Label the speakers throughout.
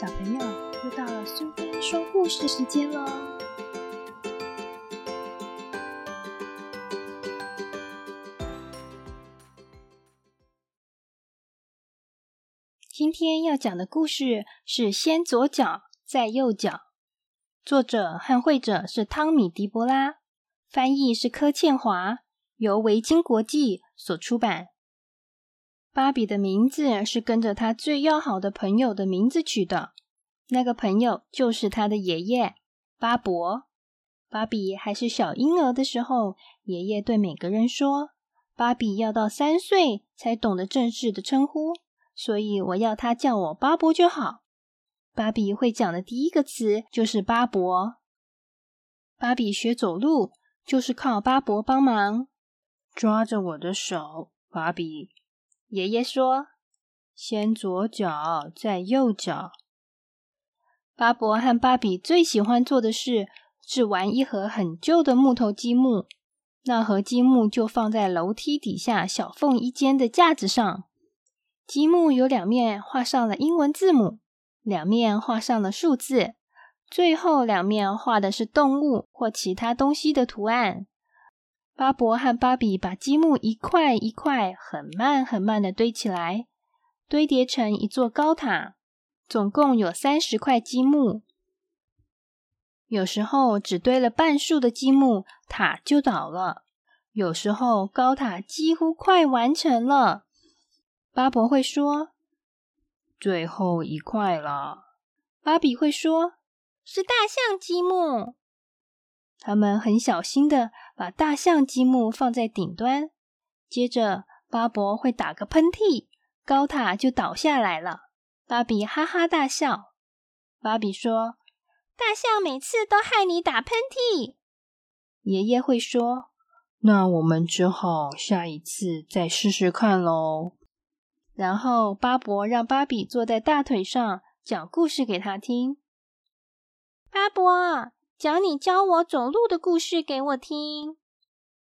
Speaker 1: 小朋友，又到了苏菲说故事时间喽！今天要讲的故事是《先左脚再右脚》，作者和绘者是汤米·迪波拉，翻译是柯倩华，由维京国际所出版。芭比的名字是跟着他最要好的朋友的名字取的，那个朋友就是他的爷爷巴伯。芭比还是小婴儿的时候，爷爷对每个人说：“芭比要到三岁才懂得正式的称呼，所以我要他叫我巴伯就好。”芭比会讲的第一个词就是巴伯。芭比学走路就是靠巴伯帮忙，抓着我的手，芭比。爷爷说：“先左脚，再右脚。”巴伯和芭比最喜欢做的事是玩一盒很旧的木头积木。那盒积木就放在楼梯底下小缝一间的架子上。积木有两面画上了英文字母，两面画上了数字，最后两面画的是动物或其他东西的图案。巴伯和芭比把积木一块一块很慢很慢的堆起来，堆叠成一座高塔。总共有三十块积木。有时候只堆了半数的积木，塔就倒了；有时候高塔几乎快完成了。巴伯会说：“最后一块了。”芭比会说：“是大象积木。”他们很小心的把大象积木放在顶端，接着巴伯会打个喷嚏，高塔就倒下来了。芭比哈哈大笑。芭比说：“大象每次都害你打喷嚏。”爷爷会说：“那我们只好下一次再试试看喽。”然后巴伯让芭比坐在大腿上讲故事给他听。巴伯。讲你教我走路的故事给我听。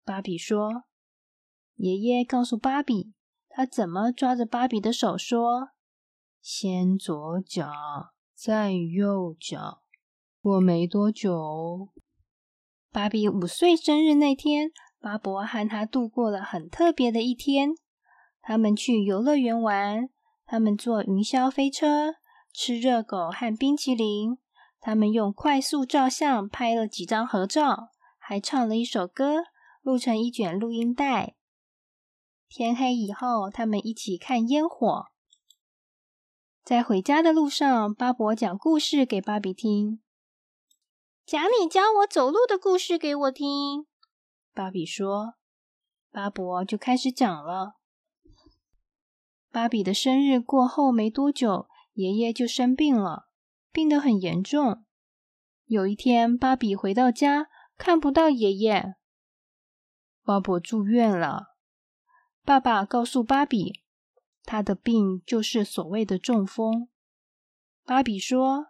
Speaker 1: 芭比说：“爷爷告诉芭比，他怎么抓着芭比的手说：‘先左脚，再右脚。’过没多久，芭比五岁生日那天，巴伯和他度过了很特别的一天。他们去游乐园玩，他们坐云霄飞车，吃热狗和冰淇淋。”他们用快速照相拍了几张合照，还唱了一首歌，录成一卷录音带。天黑以后，他们一起看烟火。在回家的路上，巴伯讲故事给芭比听，讲你教我走路的故事给我听。芭比说，巴伯就开始讲了。芭比的生日过后没多久，爷爷就生病了。病得很严重。有一天，芭比回到家，看不到爷爷。巴伯住院了。爸爸告诉芭比，他的病就是所谓的中风。芭比说：“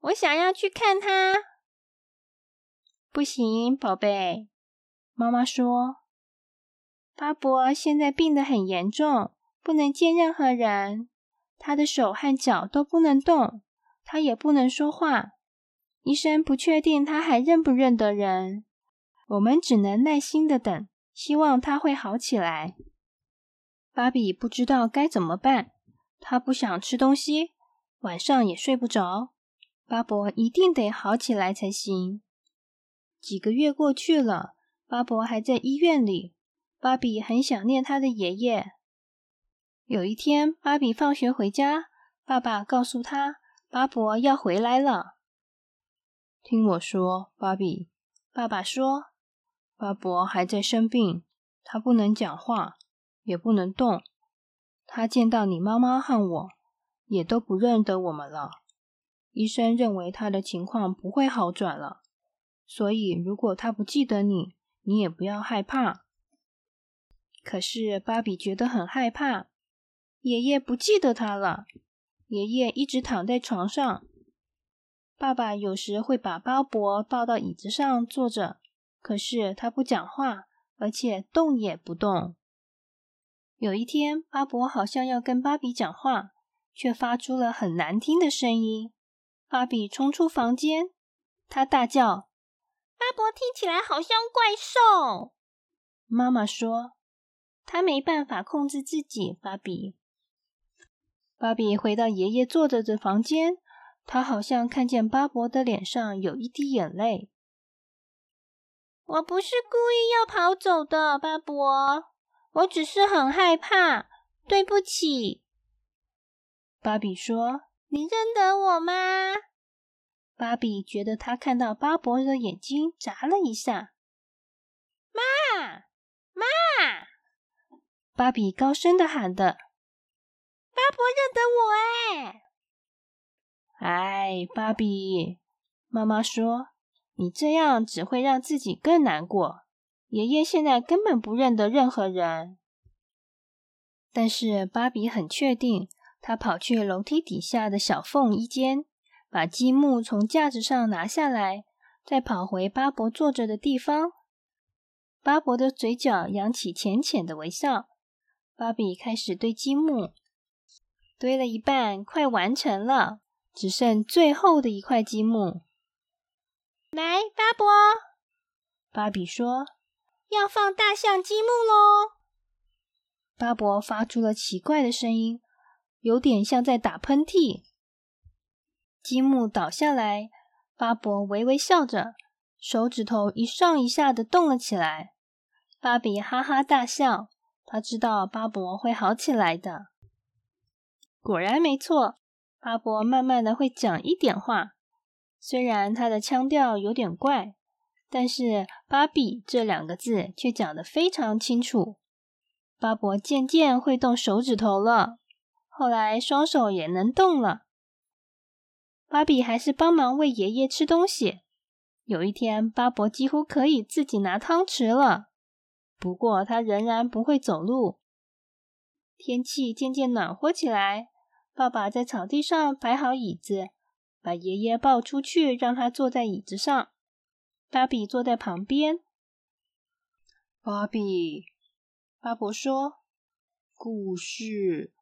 Speaker 1: 我想要去看他。”不行，宝贝。妈妈说：“巴伯现在病得很严重，不能见任何人，他的手和脚都不能动。”他也不能说话，医生不确定他还认不认得人。我们只能耐心的等，希望他会好起来。芭比不知道该怎么办，他不想吃东西，晚上也睡不着。巴伯一定得好起来才行。几个月过去了，巴伯还在医院里。芭比很想念他的爷爷。有一天，芭比放学回家，爸爸告诉他。巴伯要回来了，听我说，芭比。爸爸说，巴伯还在生病，他不能讲话，也不能动。他见到你妈妈和我，也都不认得我们了。医生认为他的情况不会好转了，所以如果他不记得你，你也不要害怕。可是芭比觉得很害怕，爷爷不记得他了。爷爷一直躺在床上，爸爸有时会把巴伯抱到椅子上坐着，可是他不讲话，而且动也不动。有一天，巴伯好像要跟芭比讲话，却发出了很难听的声音。芭比冲出房间，他大叫：“
Speaker 2: 巴伯听起来好像怪兽。”
Speaker 1: 妈妈说：“他没办法控制自己。”芭比，芭比回到爷爷坐着的房间，他好像看见巴伯的脸上有一滴眼泪。
Speaker 2: 我不是故意要跑走的，巴伯，我只是很害怕。对不起，
Speaker 1: 芭比说：“
Speaker 2: 你认得我吗？”
Speaker 1: 芭比觉得他看到巴伯的眼睛眨了一下。
Speaker 2: 妈。妈！
Speaker 1: 芭比高声的喊的：“
Speaker 2: 巴伯认得我哎！”
Speaker 1: 哎，芭比，妈妈说：“你这样只会让自己更难过。爷爷现在根本不认得任何人。”但是芭比很确定，他跑去楼梯底下的小缝一间，把积木从架子上拿下来，再跑回巴伯坐着的地方。巴伯的嘴角扬起浅浅的微笑。芭比开始堆积木，堆了一半，快完成了，只剩最后的一块积木。
Speaker 2: 来，巴伯，
Speaker 1: 芭比说：“
Speaker 2: 要放大象积木喽。”
Speaker 1: 巴伯发出了奇怪的声音，有点像在打喷嚏。积木倒下来，巴伯微微笑着，手指头一上一下的动了起来。芭比哈哈大笑，他知道巴伯会好起来的。果然没错，巴伯慢慢的会讲一点话，虽然他的腔调有点怪，但是“芭比”这两个字却讲得非常清楚。巴伯渐渐会动手指头了，后来双手也能动了。芭比还是帮忙喂爷爷吃东西。有一天，巴伯几乎可以自己拿汤匙了。不过，他仍然不会走路。天气渐渐暖和起来，爸爸在草地上摆好椅子，把爷爷抱出去，让他坐在椅子上。芭比坐在旁边。芭比，巴伯说：“故事。”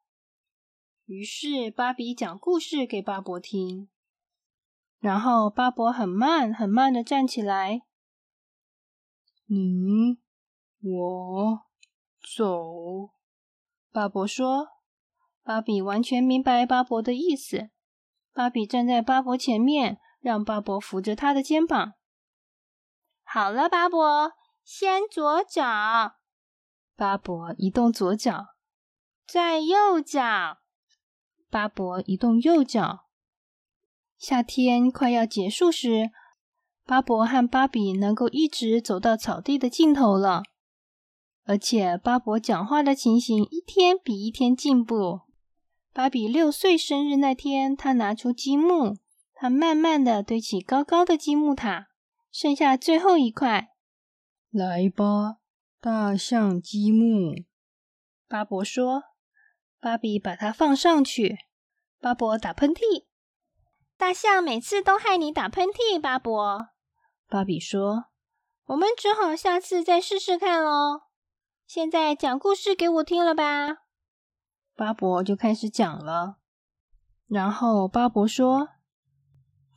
Speaker 1: 于是，芭比讲故事给巴伯听。然后，巴伯很慢、很慢的站起来。你。我走，巴伯说。芭比完全明白巴伯的意思。芭比站在巴伯前面，让巴伯扶着他的肩膀。
Speaker 2: 好了，巴伯，先左脚。
Speaker 1: 巴伯移动左脚，
Speaker 2: 再右脚。
Speaker 1: 巴伯移动右脚。夏天快要结束时，巴伯和芭比能够一直走到草地的尽头了。而且巴伯讲话的情形一天比一天进步。芭比六岁生日那天，他拿出积木，他慢慢的堆起高高的积木塔，剩下最后一块。来吧，大象积木。巴伯说。芭比把它放上去。巴伯打喷嚏。
Speaker 2: 大象每次都害你打喷嚏，巴伯。
Speaker 1: 芭比说。
Speaker 2: 我们只好下次再试试看喽。现在讲故事给我听了吧，
Speaker 1: 巴伯就开始讲了。然后巴伯说：“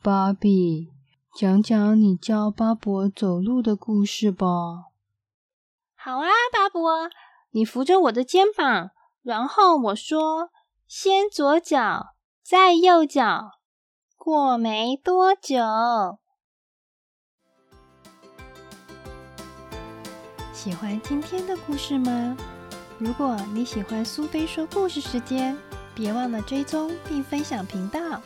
Speaker 1: 芭比，讲讲你教巴伯走路的故事吧。”“
Speaker 2: 好啊，巴伯，你扶着我的肩膀，然后我说：先左脚，再右脚。过没多久。”
Speaker 1: 喜欢今天的故事吗？如果你喜欢苏菲说故事时间，别忘了追踪并分享频道。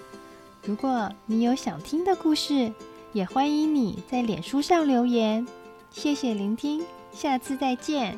Speaker 1: 如果你有想听的故事，也欢迎你在脸书上留言。谢谢聆听，下次再见。